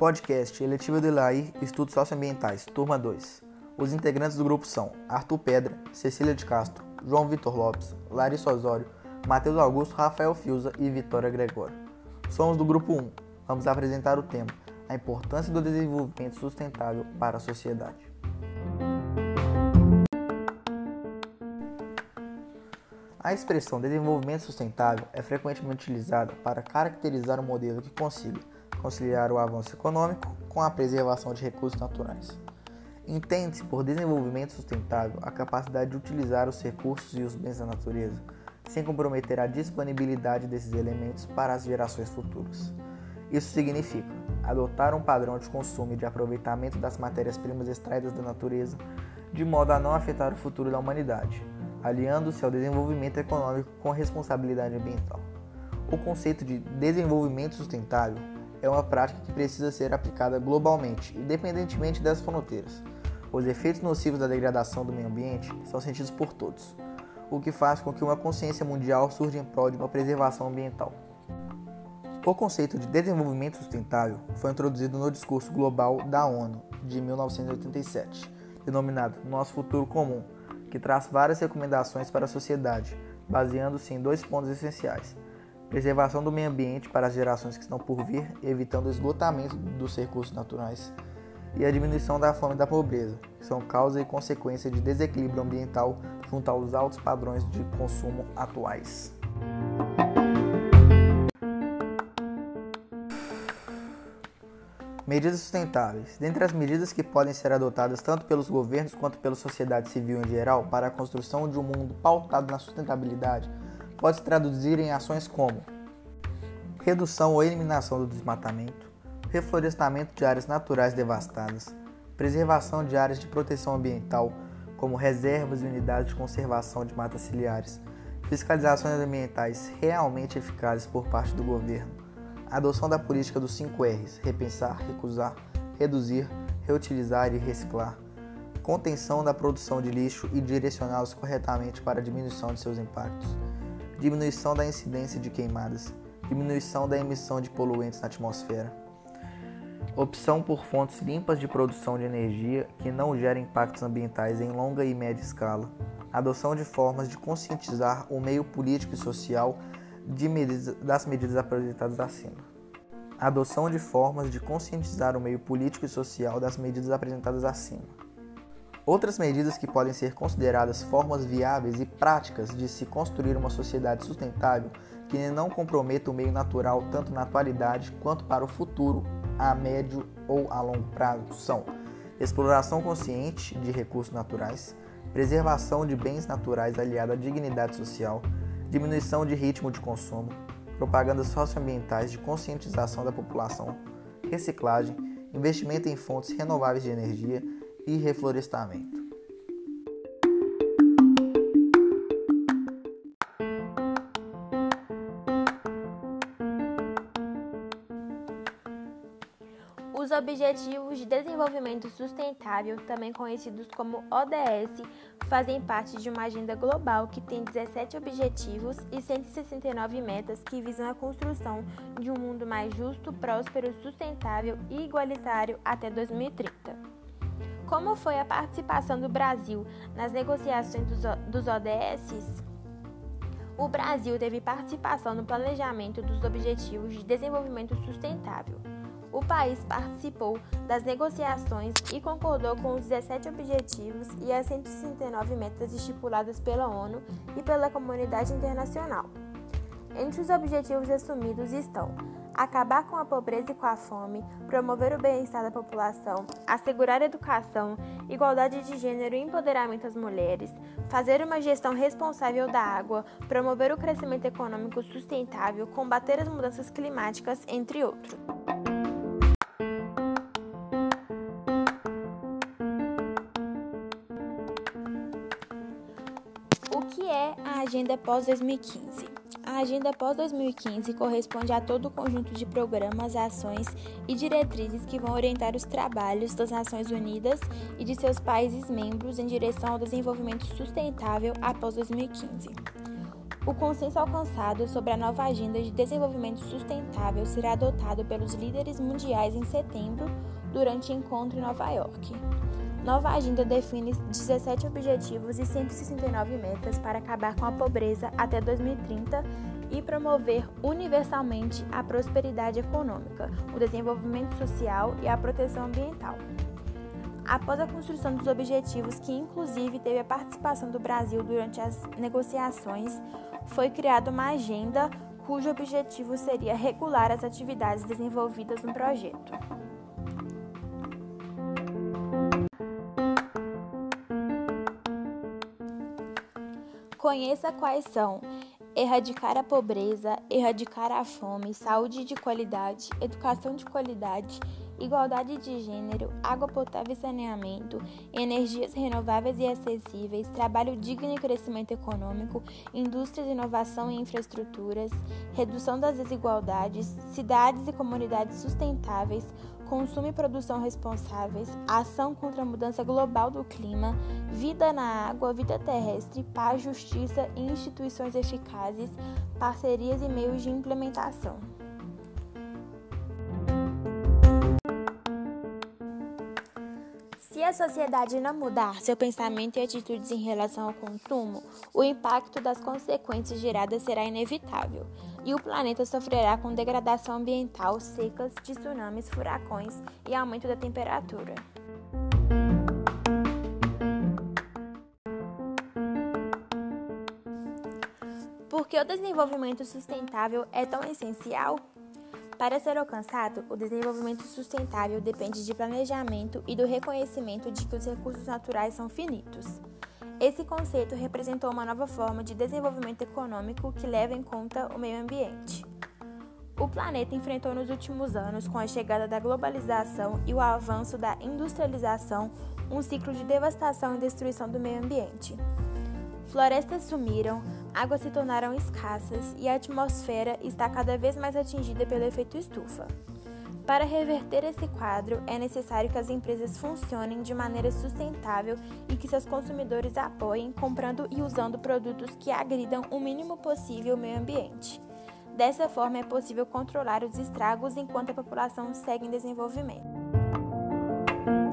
Podcast Eletiva de Laí Estudos Socioambientais, Turma 2. Os integrantes do grupo são Arthur Pedra, Cecília de Castro, João Vitor Lopes, Larissa Osório, Matheus Augusto, Rafael Fiuza e Vitória Gregório. Somos do grupo 1. Vamos apresentar o tema A importância do desenvolvimento sustentável para a sociedade. A expressão desenvolvimento sustentável é frequentemente utilizada para caracterizar um modelo que consiga conciliar o avanço econômico com a preservação de recursos naturais. Entende-se por desenvolvimento sustentável a capacidade de utilizar os recursos e os bens da natureza sem comprometer a disponibilidade desses elementos para as gerações futuras. Isso significa adotar um padrão de consumo e de aproveitamento das matérias-primas extraídas da natureza de modo a não afetar o futuro da humanidade aliando-se ao desenvolvimento econômico com responsabilidade ambiental. O conceito de desenvolvimento sustentável é uma prática que precisa ser aplicada globalmente, independentemente das fronteiras. Os efeitos nocivos da degradação do meio ambiente são sentidos por todos, o que faz com que uma consciência mundial surja em prol de uma preservação ambiental. O conceito de desenvolvimento sustentável foi introduzido no discurso global da ONU de 1987, denominado Nosso Futuro Comum, que traz várias recomendações para a sociedade, baseando-se em dois pontos essenciais: preservação do meio ambiente para as gerações que estão por vir, evitando o esgotamento dos recursos naturais, e a diminuição da fome e da pobreza, que são causa e consequência de desequilíbrio ambiental junto aos altos padrões de consumo atuais. Medidas sustentáveis. Dentre as medidas que podem ser adotadas tanto pelos governos quanto pela sociedade civil em geral para a construção de um mundo pautado na sustentabilidade, pode se traduzir em ações como redução ou eliminação do desmatamento, reflorestamento de áreas naturais devastadas, preservação de áreas de proteção ambiental, como reservas e unidades de conservação de matas ciliares, fiscalizações ambientais realmente eficazes por parte do governo, adoção da política dos 5 R's: repensar, recusar, reduzir, reutilizar e reciclar. Contenção da produção de lixo e direcioná-los corretamente para a diminuição de seus impactos. Diminuição da incidência de queimadas. Diminuição da emissão de poluentes na atmosfera. Opção por fontes limpas de produção de energia que não gerem impactos ambientais em longa e média escala. Adoção de formas de conscientizar o meio político e social medidas, das medidas apresentadas acima. adoção de formas de conscientizar o meio político e social das medidas apresentadas acima. Outras medidas que podem ser consideradas formas viáveis e práticas de se construir uma sociedade sustentável que não comprometa o meio natural tanto na atualidade quanto para o futuro, a médio ou a longo prazo são exploração consciente de recursos naturais, preservação de bens naturais aliada à dignidade social, diminuição de ritmo de consumo, propagandas socioambientais de conscientização da população, reciclagem, investimento em fontes renováveis de energia e reflorestamento. Os Objetivos de Desenvolvimento Sustentável, também conhecidos como ODS, fazem parte de uma agenda global que tem 17 objetivos e 169 metas que visam a construção de um mundo mais justo, próspero, sustentável e igualitário até 2030. Como foi a participação do Brasil nas negociações dos ODS? O Brasil teve participação no planejamento dos Objetivos de Desenvolvimento Sustentável o país participou das negociações e concordou com os 17 objetivos e as 169 metas estipuladas pela ONU e pela comunidade internacional. Entre os objetivos assumidos estão acabar com a pobreza e com a fome, promover o bem-estar da população, assegurar educação, igualdade de gênero e empoderamento das mulheres, fazer uma gestão responsável da água, promover o crescimento econômico sustentável, combater as mudanças climáticas, entre outros. Agenda pós-2015. A Agenda pós-2015 corresponde a todo o conjunto de programas, ações e diretrizes que vão orientar os trabalhos das Nações Unidas e de seus países membros em direção ao desenvolvimento sustentável após 2015. O consenso alcançado sobre a nova agenda de desenvolvimento sustentável será adotado pelos líderes mundiais em setembro, durante encontro em Nova York. Nova agenda define 17 objetivos e 169 metas para acabar com a pobreza até 2030 e promover universalmente a prosperidade econômica, o desenvolvimento social e a proteção ambiental. Após a construção dos objetivos, que inclusive teve a participação do Brasil durante as negociações, foi criada uma agenda cujo objetivo seria regular as atividades desenvolvidas no projeto. Conheça quais são erradicar a pobreza, erradicar a fome, saúde de qualidade, educação de qualidade, igualdade de gênero, água potável e saneamento, energias renováveis e acessíveis, trabalho digno e crescimento econômico, indústrias, inovação e infraestruturas, redução das desigualdades, cidades e comunidades sustentáveis, consumo e produção responsáveis, ação contra a mudança global do clima, vida na água, vida terrestre, paz, justiça e instituições eficazes, parcerias e meios de implementação. Se a sociedade não mudar seu pensamento e atitudes em relação ao consumo, o impacto das consequências geradas será inevitável e o planeta sofrerá com degradação ambiental, secas, tsunamis, furacões e aumento da temperatura. Por que o desenvolvimento sustentável é tão essencial? Para ser alcançado, o desenvolvimento sustentável depende de planejamento e do reconhecimento de que os recursos naturais são finitos. Esse conceito representou uma nova forma de desenvolvimento econômico que leva em conta o meio ambiente. O planeta enfrentou nos últimos anos, com a chegada da globalização e o avanço da industrialização, um ciclo de devastação e destruição do meio ambiente. Florestas sumiram, águas se tornaram escassas e a atmosfera está cada vez mais atingida pelo efeito estufa. Para reverter esse quadro, é necessário que as empresas funcionem de maneira sustentável e que seus consumidores apoiem comprando e usando produtos que agridam o mínimo possível o meio ambiente. Dessa forma, é possível controlar os estragos enquanto a população segue em desenvolvimento.